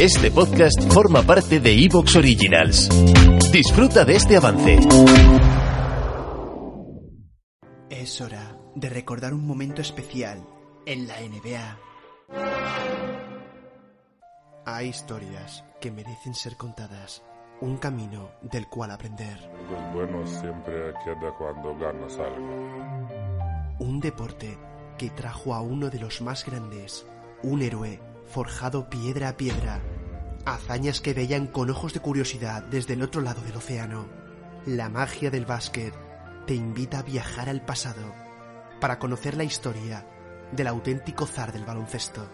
Este podcast forma parte de Evox Originals. Disfruta de este avance. Es hora de recordar un momento especial en la NBA. Hay historias que merecen ser contadas, un camino del cual aprender, Los buenos siempre queda cuando ganas algo. un deporte que trajo a uno de los más grandes, un héroe forjado piedra a piedra, hazañas que veían con ojos de curiosidad desde el otro lado del océano. La magia del básquet te invita a viajar al pasado para conocer la historia del auténtico zar del baloncesto.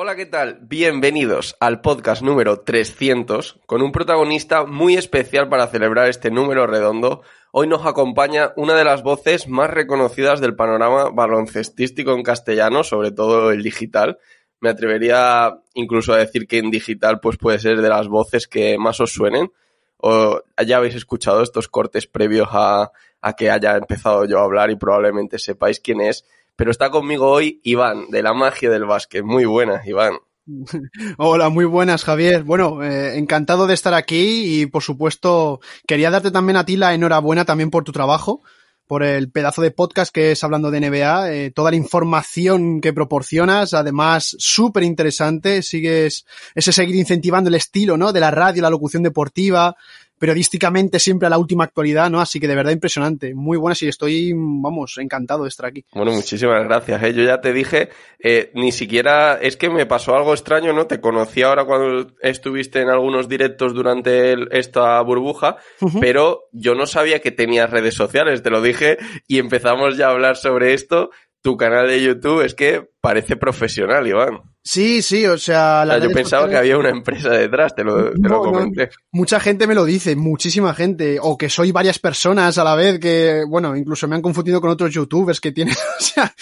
Hola, ¿qué tal? Bienvenidos al podcast número 300 con un protagonista muy especial para celebrar este número redondo. Hoy nos acompaña una de las voces más reconocidas del panorama baloncestístico en castellano, sobre todo el digital. Me atrevería incluso a decir que en digital pues puede ser de las voces que más os suenen. O ya habéis escuchado estos cortes previos a, a que haya empezado yo a hablar y probablemente sepáis quién es. Pero está conmigo hoy Iván, de la magia del básquet. Muy buena, Iván. Hola, muy buenas, Javier. Bueno, eh, encantado de estar aquí y, por supuesto, quería darte también a ti la enhorabuena también por tu trabajo, por el pedazo de podcast que es hablando de NBA, eh, toda la información que proporcionas, además súper interesante, sigues ese seguir incentivando el estilo, ¿no? De la radio, la locución deportiva, periodísticamente siempre a la última actualidad, ¿no? Así que de verdad impresionante, muy buenas y estoy, vamos, encantado de estar aquí. Bueno, muchísimas gracias. ¿eh? Yo ya te dije, eh, ni siquiera es que me pasó algo extraño, ¿no? Te conocí ahora cuando estuviste en algunos directos durante el- esta burbuja, pero yo no sabía que tenías redes sociales, te lo dije, y empezamos ya a hablar sobre esto. Tu canal de YouTube es que parece profesional, Iván. Sí, sí, o sea, O las sea, yo pensaba que había una empresa detrás, te lo, te lo No, no, comenté. Mucha gente me lo dice, muchísima gente, o que soy varias personas a la vez, que, bueno, incluso me han confundido con otros youtubers que tienen, o sea,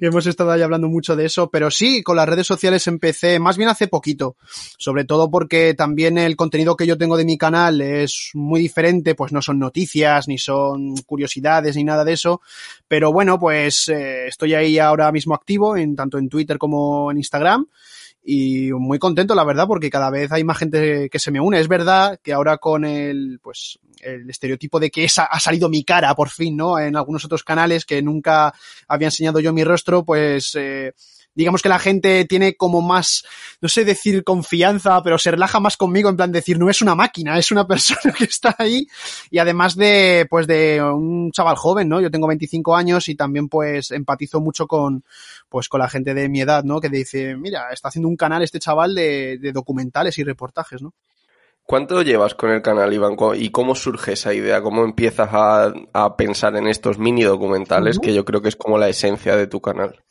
hemos estado ahí hablando mucho de eso, pero sí, con las redes sociales empecé más bien hace poquito, sobre todo porque también el contenido que yo tengo de mi canal es muy diferente, pues no son noticias, ni son curiosidades, ni nada de eso, pero bueno, pues eh, estoy ahí ahora mismo activo, en tanto en Twitter como en Instagram, y muy contento, la verdad, porque cada vez hay más gente que se me une. Es verdad que ahora con el, pues, el estereotipo de que esa ha salido mi cara, por fin, ¿no? En algunos otros canales que nunca había enseñado yo mi rostro, pues, eh, digamos que la gente tiene como más, no sé decir confianza, pero se relaja más conmigo en plan decir, no es una máquina, es una persona que está ahí. Y además de, pues, de un chaval joven, ¿no? Yo tengo 25 años y también, pues, empatizo mucho con, pues con la gente de mi edad, ¿no? Que dice, mira, está haciendo un canal este chaval de, de documentales y reportajes, ¿no? ¿Cuánto llevas con el canal, Iván? ¿Cómo- ¿Y cómo surge esa idea? ¿Cómo empiezas a, a pensar en estos mini documentales, que yo creo que es como la esencia de tu canal?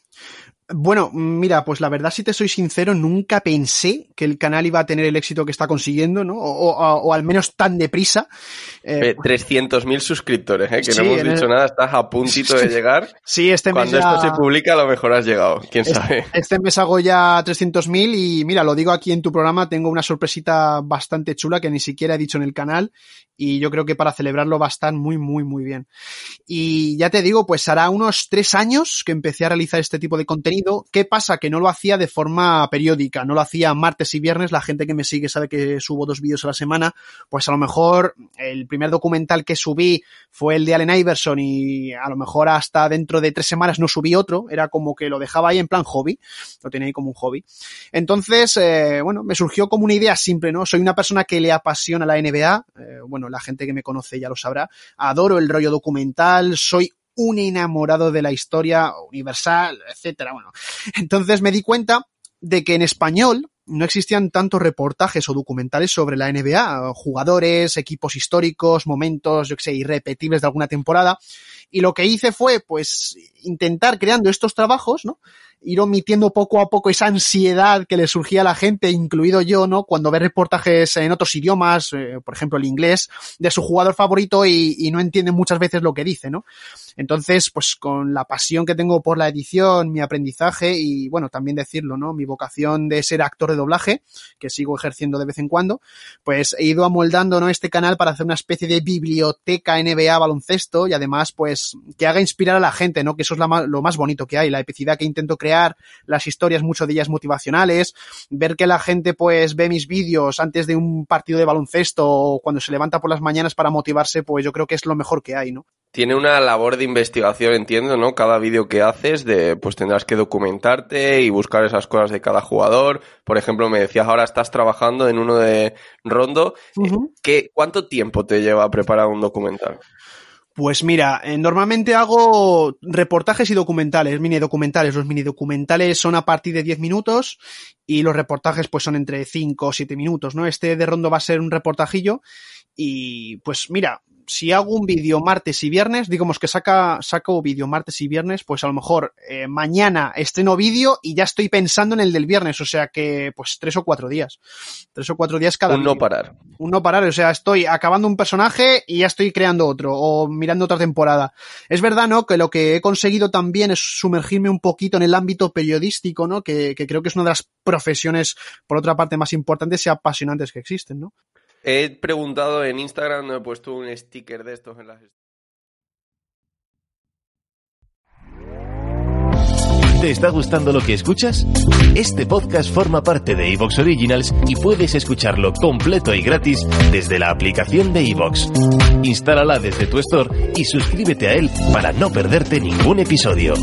Bueno, mira, pues la verdad, si te soy sincero, nunca pensé que el canal iba a tener el éxito que está consiguiendo, ¿no? O, o- o al menos tan deprisa. Eh, Eh, 300.000 suscriptores, ¿eh? que Sí, no hemos el- dicho nada, estás a puntito de llegar. sí, este mes Cuando ya- esto se publica, a lo mejor has llegado, quién sabe. Este mes hago ya 300.000 y mira, lo digo aquí en tu programa, tengo una sorpresita bastante chula que ni siquiera he dicho en el canal y yo creo que para celebrarlo va a estar muy, muy, muy bien. Y ya te digo, pues hará unos tres años que empecé a realizar este tipo de contenido. ¿Qué pasa? Que no lo hacía de forma periódica, no lo hacía martes y viernes. La gente que me sigue sabe que subo dos vídeos a la semana. Pues a lo mejor el primer documental que subí fue el de Allen Iverson y a lo mejor hasta dentro de tres semanas no subí otro. Era como que lo dejaba ahí en plan hobby. Lo tenía ahí como un hobby. Entonces, eh, bueno, me surgió como una idea simple, ¿no? Soy una persona que le apasiona la NBA. Eh, bueno, la gente que me conoce ya lo sabrá. Adoro el rollo documental. Soy un enamorado de la historia universal, etcétera. Bueno, entonces me di cuenta de que en español no existían tantos reportajes o documentales sobre la NBA, jugadores, equipos históricos, momentos, yo que sé, irrepetibles de alguna temporada. Y lo que hice fue, pues, intentar creando estos trabajos, ¿no? Ir omitiendo poco a poco esa ansiedad que le surgía a la gente, incluido yo, ¿no? Cuando ve reportajes en otros idiomas, eh, por ejemplo el inglés, de su jugador favorito y, y no entiende muchas veces lo que dice, ¿no? Entonces, pues con la pasión que tengo por la edición, mi aprendizaje y, bueno, también decirlo, ¿no? Mi vocación de ser actor de doblaje, que sigo ejerciendo de vez en cuando, pues he ido amoldando, ¿no? Este canal para hacer una especie de biblioteca NBA baloncesto y además, pues que haga inspirar a la gente, ¿no? Que eso es lo más bonito que hay, la epicidad que intento crear, las historias, muchas de ellas motivacionales, ver que la gente, pues, ve mis vídeos antes de un partido de baloncesto o cuando se levanta por las mañanas para motivarse, pues yo creo que es lo mejor que hay, ¿no? Tiene una labor de investigación, entiendo, ¿no? Cada vídeo que haces, de, pues tendrás que documentarte y buscar esas cosas de cada jugador. Por ejemplo, me decías ahora estás trabajando en uno de Rondo. ¿Qué, ¿Cuánto tiempo te lleva a preparar un documental? Pues mira, eh, normalmente hago reportajes y documentales, mini documentales. Los mini documentales son a partir de 10 minutos y los reportajes pues son entre 5 o 7 minutos, ¿no? Este de Rondo va a ser un reportajillo y pues mira, si hago un vídeo martes y viernes, digamos que saca, saco vídeo martes y viernes, pues a lo mejor eh, mañana estreno vídeo y ya estoy pensando en el del viernes, o sea que pues tres o cuatro días. Tres o cuatro días cada Un no parar. Un no parar, o sea, estoy acabando un personaje y ya estoy creando otro o mirando otra temporada. Es verdad, ¿no? Que lo que he conseguido también es sumergirme un poquito en el ámbito periodístico, ¿no? Que, que creo que es una de las profesiones, por otra parte, más importantes y apasionantes que existen, ¿no? He preguntado en Instagram, no he puesto un sticker de estos en las... ¿Te está gustando lo que escuchas? Este podcast forma parte de Evox Originals y puedes escucharlo completo y gratis desde la aplicación de Evox. Instálala desde tu store y suscríbete a él para no perderte ningún episodio.